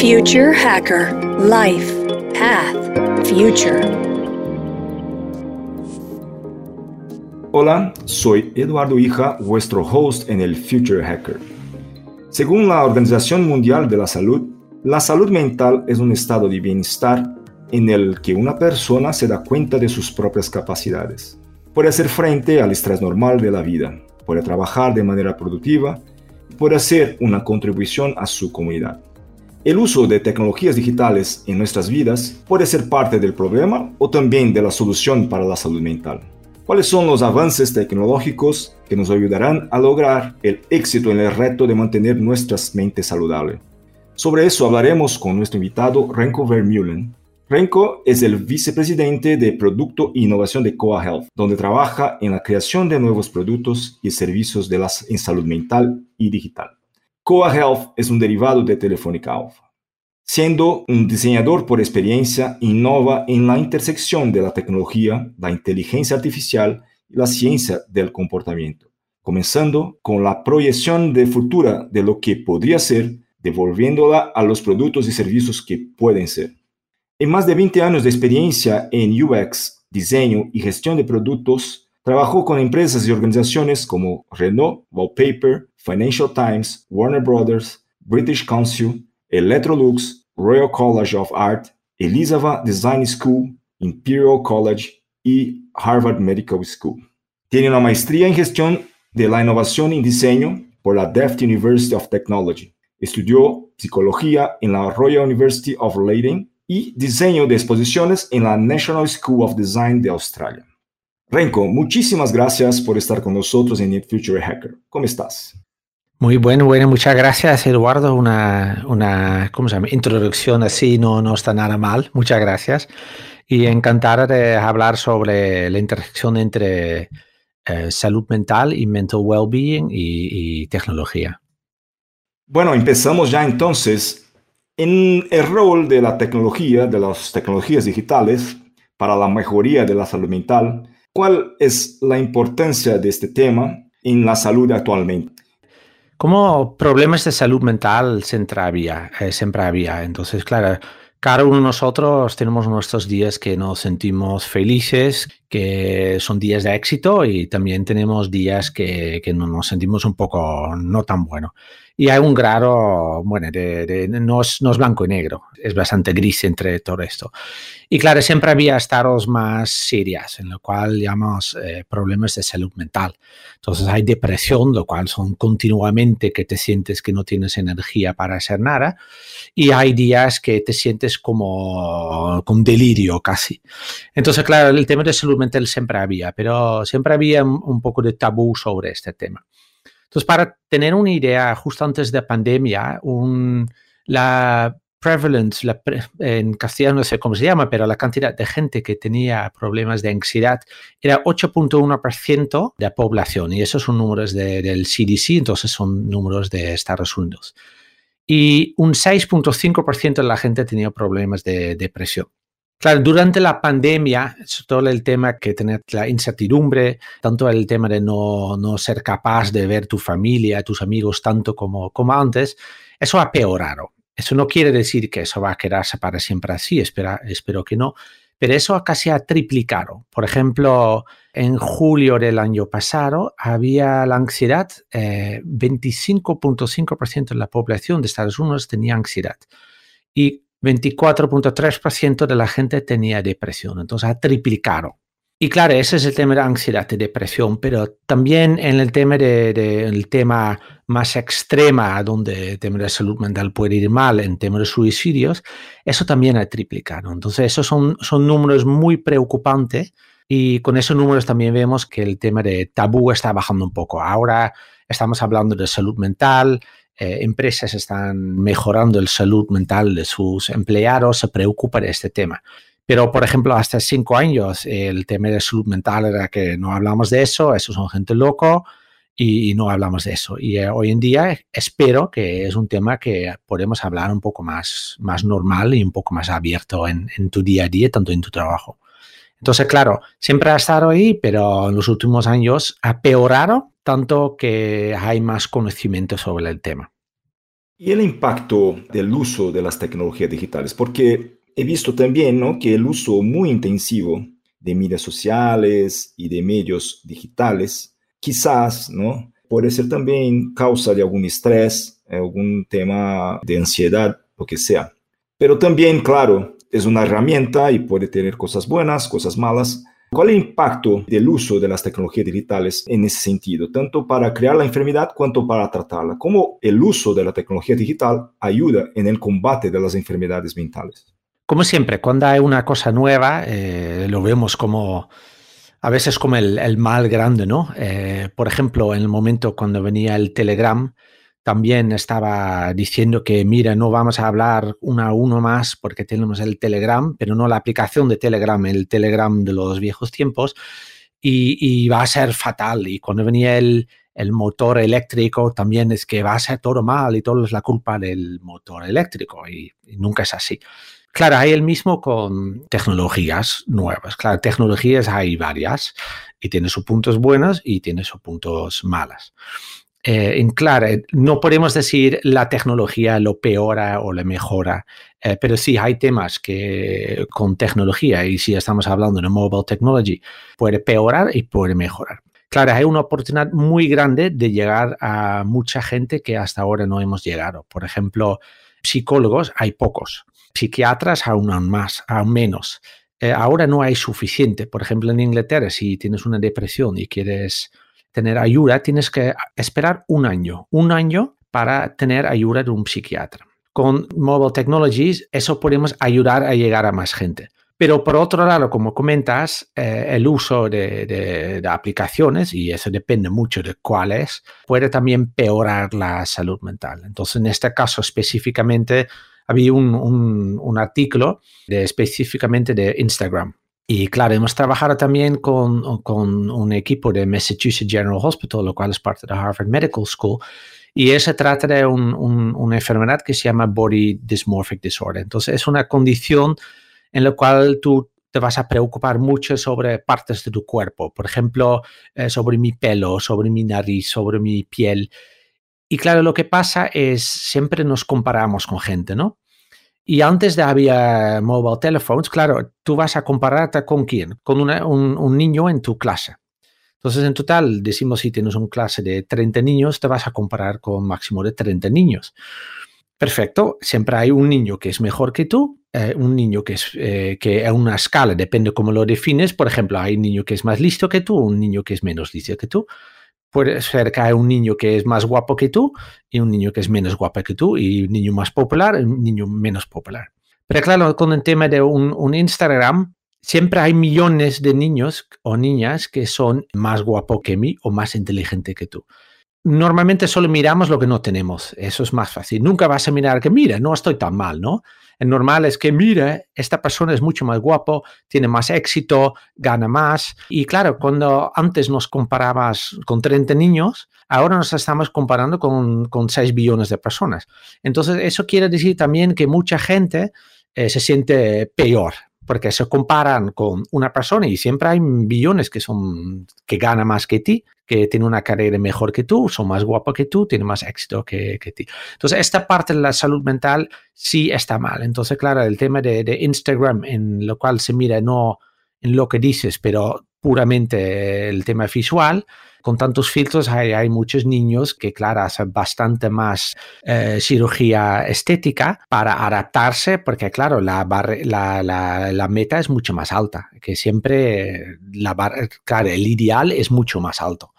Future Hacker Life Path Future. Hola, soy Eduardo Hija, vuestro host en el Future Hacker. Según la Organización Mundial de la Salud, la salud mental es un estado de bienestar en el que una persona se da cuenta de sus propias capacidades. Puede hacer frente al estrés normal de la vida, puede trabajar de manera productiva puede hacer una contribución a su comunidad. El uso de tecnologías digitales en nuestras vidas puede ser parte del problema o también de la solución para la salud mental. ¿Cuáles son los avances tecnológicos que nos ayudarán a lograr el éxito en el reto de mantener nuestras mentes saludables? Sobre eso hablaremos con nuestro invitado Renko Vermeulen. Renko es el vicepresidente de Producto e Innovación de Coa Health, donde trabaja en la creación de nuevos productos y servicios de las, en salud mental y digital. Coa Health es un derivado de Telefónica Alpha. Siendo un diseñador por experiencia, innova en la intersección de la tecnología, la inteligencia artificial y la ciencia del comportamiento, comenzando con la proyección de futura de lo que podría ser, devolviéndola a los productos y servicios que pueden ser. En más de 20 años de experiencia en UX, diseño y gestión de productos, Trabajó con empresas y organizaciones como Renault, Wallpaper, Financial Times, Warner Brothers, British Council, Electrolux, Royal College of Art, Elizabeth Design School, Imperial College y Harvard Medical School. Tiene una maestría en gestión de la innovación y diseño por la Delft University of Technology. Estudió psicología en la Royal University of Leiden y diseño de exposiciones en la National School of Design de Australia. Renko, muchísimas gracias por estar con nosotros en Net Future Hacker. ¿Cómo estás? Muy bueno, bueno, muchas gracias Eduardo. Una, una ¿cómo se llama? introducción así no, no está nada mal. Muchas gracias. Y encantada de hablar sobre la intersección entre eh, salud mental y mental well-being y, y tecnología. Bueno, empezamos ya entonces en el rol de la tecnología, de las tecnologías digitales para la mejoría de la salud mental ¿Cuál es la importancia de este tema en la salud actualmente? Como problemas de salud mental siempre había, eh, siempre había. Entonces, claro, cada uno de nosotros tenemos nuestros días que nos sentimos felices, que son días de éxito y también tenemos días que, que nos sentimos un poco no tan bueno. Y hay un grado, bueno, de, no, es, no, es, blanco y negro, es bastante gris entre todo esto. Y claro, siempre había estados más serias, en lo cual llamamos eh, problemas de salud mental. Entonces hay depresión, lo cual son continuamente que te sientes que no tienes energía para hacer nada. Y hay días que te sientes como con delirio casi. Entonces, claro, el tema de salud mental siempre había, pero siempre había un poco de tabú sobre este tema. Entonces, para tener una idea, justo antes de pandemia, un, la prevalence, la en castellano no sé cómo se llama, pero la cantidad de gente que tenía problemas de ansiedad era 8.1% de la población. Y esos son números de, del CDC, entonces son números de Estados Unidos. Y un 6.5% de la gente tenía problemas de depresión. Claro, durante la pandemia, todo el tema que tener la incertidumbre, tanto el tema de no, no, ser capaz de ver tu familia, tus amigos tanto como, como antes, eso ha peorado. Eso no quiere decir que eso va a quedarse para siempre así, espera, espero que no, pero eso casi ha triplicado. Por ejemplo, en julio del año pasado había la ansiedad, eh, 25.5% de la población de Estados Unidos tenía ansiedad. Y 24.3% de la gente tenía depresión, entonces ha triplicado. Y claro, ese es el tema de ansiedad y depresión, pero también en el tema de, de el tema más extrema, donde el tema de salud mental puede ir mal, en tema de suicidios, eso también ha triplicado. Entonces, esos son, son números muy preocupantes y con esos números también vemos que el tema de tabú está bajando un poco. Ahora estamos hablando de salud mental, eh, empresas están mejorando el salud mental de sus empleados, se preocupa de este tema. Pero, por ejemplo, hasta cinco años el tema de salud mental era que no hablamos de eso, eso son gente loco y, no hablamos de eso. Y eh, hoy en día espero que es un tema que podemos hablar un poco más, más normal y un poco más abierto en, en tu día a día, tanto en tu trabajo. Entonces, claro, siempre ha estado ahí, pero en los últimos años ha peorado tanto que hay más conocimiento sobre el tema. y el impacto del uso de las tecnologías digitales, porque he visto también ¿no? que el uso muy intensivo de medios sociales y de medios digitales, quizás, ¿no? Puede ser también causa de algún estrés, algún tema de ansiedad, lo que sea. Pero también, claro, es una herramienta y puede tener cosas buenas, cosas malas. ¿Cuál es el impacto del uso de las tecnologías digitales en ese sentido, tanto para crear la enfermedad cuanto para tratarla? ¿Cómo el uso de la tecnología digital ayuda en el combate de las enfermedades mentales? Como siempre, cuando hay una cosa nueva, eh, lo vemos como a veces como el, mal grande, ¿no? Eh, por ejemplo, en el momento cuando venía el Telegram, también estaba diciendo que, mira, no vamos a hablar uno a uno más porque tenemos el Telegram, pero no la aplicación de Telegram, el Telegram de los viejos tiempos, y, va a ser fatal. Y cuando venía el, motor eléctrico, también es que va a ser todo mal y todo es la culpa del motor eléctrico, y nunca es así. Claro, hay el mismo con tecnologías nuevas. Claro, tecnologías hay varias y tiene sus puntos buenos y tiene sus puntos malas. Eh, en claro, no podemos decir la tecnología lo peora o le mejora, eh, pero sí hay temas que con tecnología, y si estamos hablando de mobile technology, puede peorar y puede mejorar. Claro, hay una oportunidad muy grande de llegar a mucha gente que hasta ahora no hemos llegado. Por ejemplo, psicólogos hay pocos psiquiatras aún más, aún menos. Eh, ahora no hay suficiente. Por ejemplo, en Inglaterra, si tienes una depresión y quieres tener ayuda, tienes que esperar un año, un año para tener ayuda de un psiquiatra. Con Mobile Technologies, eso podemos ayudar a llegar a más gente. Pero por otro lado, como comentas, eh, el uso de, aplicaciones, y eso depende mucho de cuáles, puede también peorar la salud mental. Entonces, en este caso específicamente, había un, artículo específicamente de Instagram. Y claro, hemos trabajado también con, un equipo de Massachusetts General Hospital, lo cual es parte de Harvard Medical School. Y ese trata de una enfermedad que se llama Body Dysmorphic Disorder. Entonces, es una condición en la cual tú te vas a preocupar mucho sobre partes de tu cuerpo. Por ejemplo, eh, sobre mi pelo, sobre mi nariz, sobre mi piel. Y claro, lo que pasa es siempre nos comparamos con gente, ¿no? Y antes de había mobile telephones, claro, tú vas a compararte con quién? Con un, niño en tu clase. Entonces, en total, decimos si tienes una clase de 30 niños, te vas a comparar con máximo de 30 niños. Perfecto, siempre hay un niño que es mejor que tú, eh, un niño que es eh, que a una escala, depende cómo lo defines. Por ejemplo, hay un niño que es más listo que tú, un niño que es menos listo que tú puede ser que hay un niño que es más guapo que tú y un niño que es menos guapo que tú y un niño más popular y un niño menos popular. Pero claro, con el tema de un, un Instagram, siempre hay millones de niños o niñas que son más guapos que mí o más inteligentes que tú normalmente solo miramos lo que no tenemos. Eso es más fácil. Nunca vas a mirar que, mira, no estoy tan mal, ¿no? El normal es que, mira, esta persona es mucho más guapo, tiene más éxito, gana más. Y claro, cuando antes nos comparabas con 30 niños, ahora nos estamos comparando con, con 6 billones de personas. Entonces, eso quiere decir también que mucha gente eh, se siente peor porque se comparan con una persona y siempre hay billones que son que gana más que ti, que tiene una carrera mejor que tú, son más guapos que tú, tiene más éxito que, que ti. Entonces, esta parte de la salud mental sí está mal. Entonces, claro, el tema de, de Instagram, en lo cual se mira no en lo que dices, pero puramente el tema visual, con tantos filtros hay, muchos niños que, claro, hacen bastante más eh, cirugía estética para adaptarse, porque, claro, la, la, meta es mucho más alta, que siempre, la claro, el ideal es mucho más alto.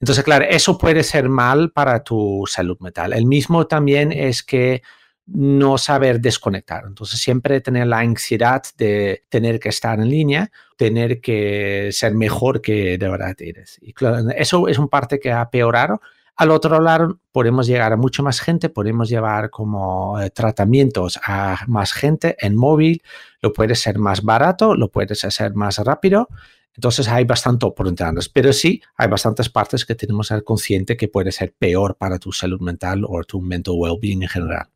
Entonces, claro, eso puede ser mal para tu salud mental. El mismo también es que no saber desconectar. Entonces, siempre tener la ansiedad de tener que estar en línea, tener que ser mejor que de verdad eres. Y eso es un parte que ha peorado. Al otro lado, podemos llegar a mucha más gente, podemos llevar como eh, tratamientos a más gente en móvil, lo puede ser más barato, lo puedes hacer más rápido. Entonces hay bastante oportunidades, pero sí hay bastantes partes que tenemos que ser consciente que puede ser peor para tu salud mental o tu mental well-being en general.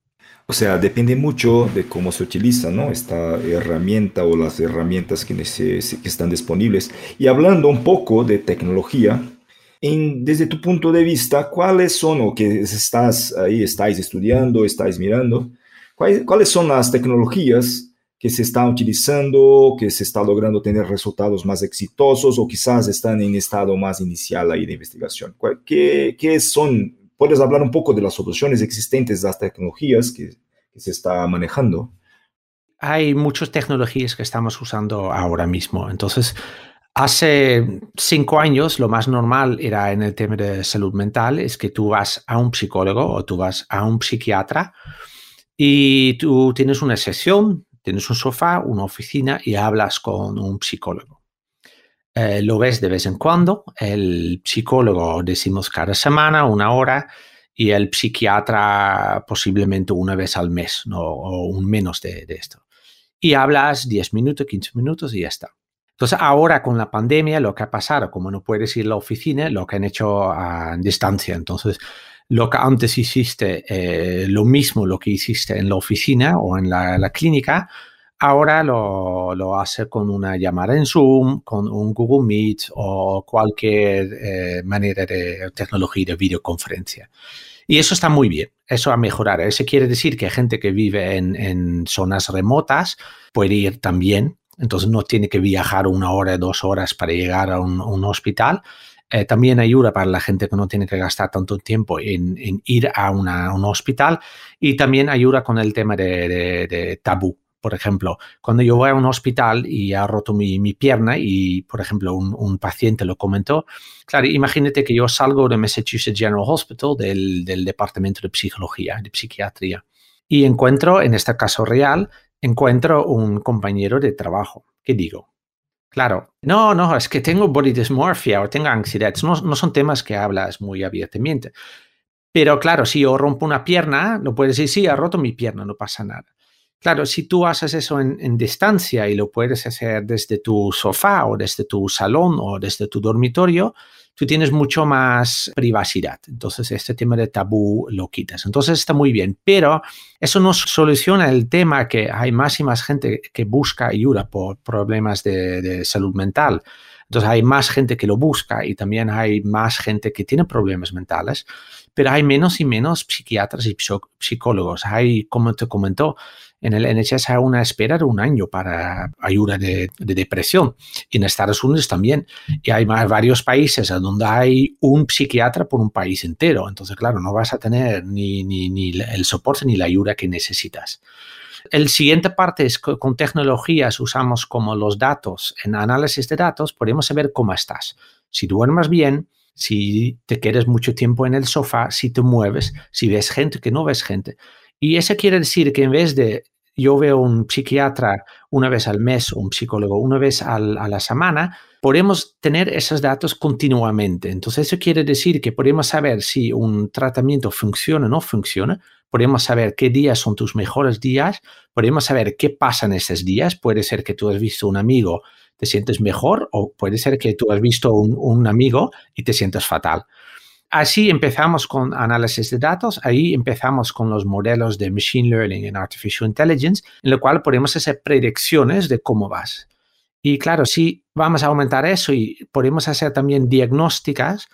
O sea, depende mucho de cómo se utiliza ¿no? esta herramienta o las herramientas que, que están disponibles. Y hablando un poco de tecnología, desde tu punto de vista, ¿cuáles son o que estás ahí, estáis estudiando, estáis mirando? ¿Cuáles, son las tecnologías que se están utilizando, que se está logrando tener resultados más exitosos o quizás están en estado más inicial ahí de investigación? ¿Qué, qué son? ¿Puedes hablar un poco de las soluciones existentes las tecnologías que, que se está manejando? Hay muchas tecnologías que estamos usando ahora mismo. Entonces, Hace cinco años lo más normal era en el tema de salud mental es que tú vas a un psicólogo o tú vas a un psiquiatra y tú tienes una sesión, tienes un sofá, una oficina y hablas con un psicólogo. Eh, lo ves de vez en cuando, el psicólogo decimos cada semana, una hora, y el psiquiatra posiblemente una vez al mes o un menos de, de esto. Y hablas 10 minutos, 15 minutos y ya está. Entonces, ahora con la pandemia, lo que ha pasado, como no puedes ir a la oficina, lo que han hecho a distancia. Entonces, lo que antes hiciste, eh, lo mismo lo que hiciste en la oficina o en la, clínica, ahora lo, lo, hace con una llamada en Zoom, con un Google Meet o cualquier eh, manera de tecnología de videoconferencia. Y eso está muy bien, eso a mejorar. Eso quiere decir que gente que vive en, en zonas remotas puede ir también entonces no tiene que viajar una hora, dos horas para llegar a un, hospital. Eh, también ayuda para la gente que no tiene que gastar tanto tiempo en, ir a un hospital y también ayuda con el tema de, tabú. Por ejemplo, cuando yo voy a un hospital y ha roto mi, pierna y, por ejemplo, un, paciente lo comentó, claro, imagínate que yo salgo de Massachusetts General Hospital, del, del departamento de psicología, de psiquiatría, y encuentro, en este caso real, encuentro un compañero de trabajo. ¿Qué digo? Claro, no, no, es que tengo body dysmorphia o tengo ansiedad. No, no son temas que hablas muy abiertamente. Pero claro, si yo rompo una pierna, lo puedes decir, sí, ha roto mi pierna, no pasa nada. Claro, si tú haces eso en, distancia y lo puedes hacer desde tu sofá o desde tu salón o desde tu dormitorio, tú tienes mucho más privacidad. Entonces, este tema de tabú lo quitas. Entonces, está muy bien, pero eso no soluciona el tema que hay más y más gente que busca ayuda por problemas de, salud mental. Entonces hay más gente que lo busca y también hay más gente que tiene problemas mentales, pero hay menos y menos psiquiatras y psicólogos. Hay, como te comentó, en el NHS hay una espera de un año para ayuda de, depresión. Y en Estados Unidos también. Y hay varios países donde hay un psiquiatra por un país entero. Entonces, claro, no vas a tener ni, ni, ni el soporte ni la ayuda que necesitas. El siguiente parte es que con tecnologías usamos como los datos. En análisis de datos podemos saber cómo estás. Si duermes bien, si te quedas mucho tiempo en el sofá, si te mueves, si ves gente, que no ves gente. Y eso quiere decir que en vez de yo veo un psiquiatra una vez al mes o un psicólogo una vez a la semana, podemos tener esos datos continuamente. Entonces, eso quiere decir que podemos saber si un tratamiento funciona o no funciona, podemos saber qué días son tus mejores días, podemos saber qué pasa en esos días. Puede ser que tú has visto un amigo, te sientes mejor, o puede ser que tú has visto un, amigo y te sientes fatal. Así empezamos con análisis de datos, ahí empezamos con los modelos de Machine Learning en Artificial Intelligence, en lo cual podemos hacer predicciones de cómo vas. Y claro, si vamos a aumentar eso y podemos hacer también diagnósticas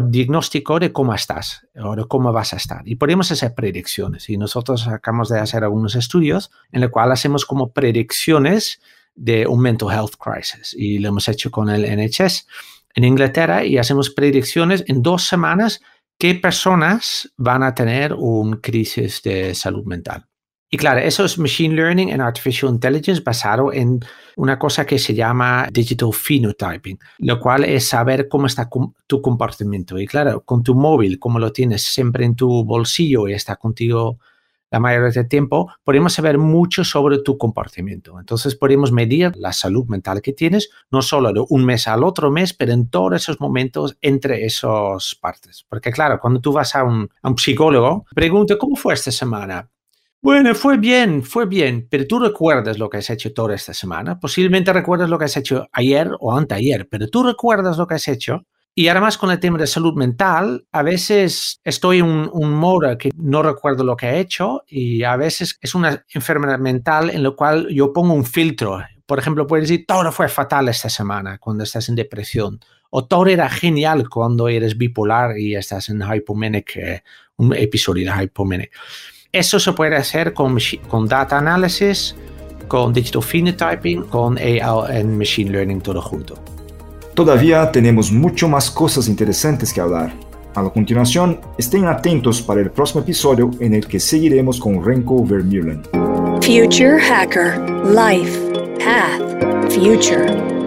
diagnóstico de cómo estás o de cómo vas a estar. Y podemos hacer predicciones. Y nosotros acabamos de hacer algunos estudios en los cuales hacemos como predicciones de un mental health crisis. Y lo hemos hecho con el NHS en Inglaterra y hacemos predicciones en dos semanas qué personas van a tener un crisis de salud mental. Y claro, eso es Machine Learning and Artificial Intelligence basado en una cosa que se llama Digital Phenotyping, lo cual es saber cómo está tu comportamiento. Y claro, con tu móvil, como lo tienes siempre en tu bolsillo y está contigo la mayoría del tiempo, podemos saber mucho sobre tu comportamiento. Entonces podemos medir la salud mental que tienes, no solo de un mes al otro mes, pero en todos esos momentos entre esas partes. Porque claro, cuando tú vas a un, psicólogo, pregunta, ¿cómo fue esta semana? Bueno, fue bien, fue bien, pero tú recuerdas lo que has hecho toda esta semana. Posiblemente recuerdas lo que has hecho ayer o anteayer, pero tú recuerdas lo que has hecho y además con el tema de salud mental, a veces estoy en un, un modo que no recuerdo lo que he hecho y a veces es una enfermedad mental en la cual yo pongo un filtro. Por ejemplo, puedes decir, todo fue fatal esta semana cuando estás en depresión o todo era genial cuando eres bipolar y estás en hypomanic, eh, un episodio de hypomanic. Eso se puede hacer con, con data analysis, con digital phenotyping, con AI en machine learning todo junto. Todavía tenemos mucho más cosas interesantes que hablar. A la continuación, estén atentos para el próximo episodio en el que seguiremos con Renko Vermeulen. Future Hacker Life Path Future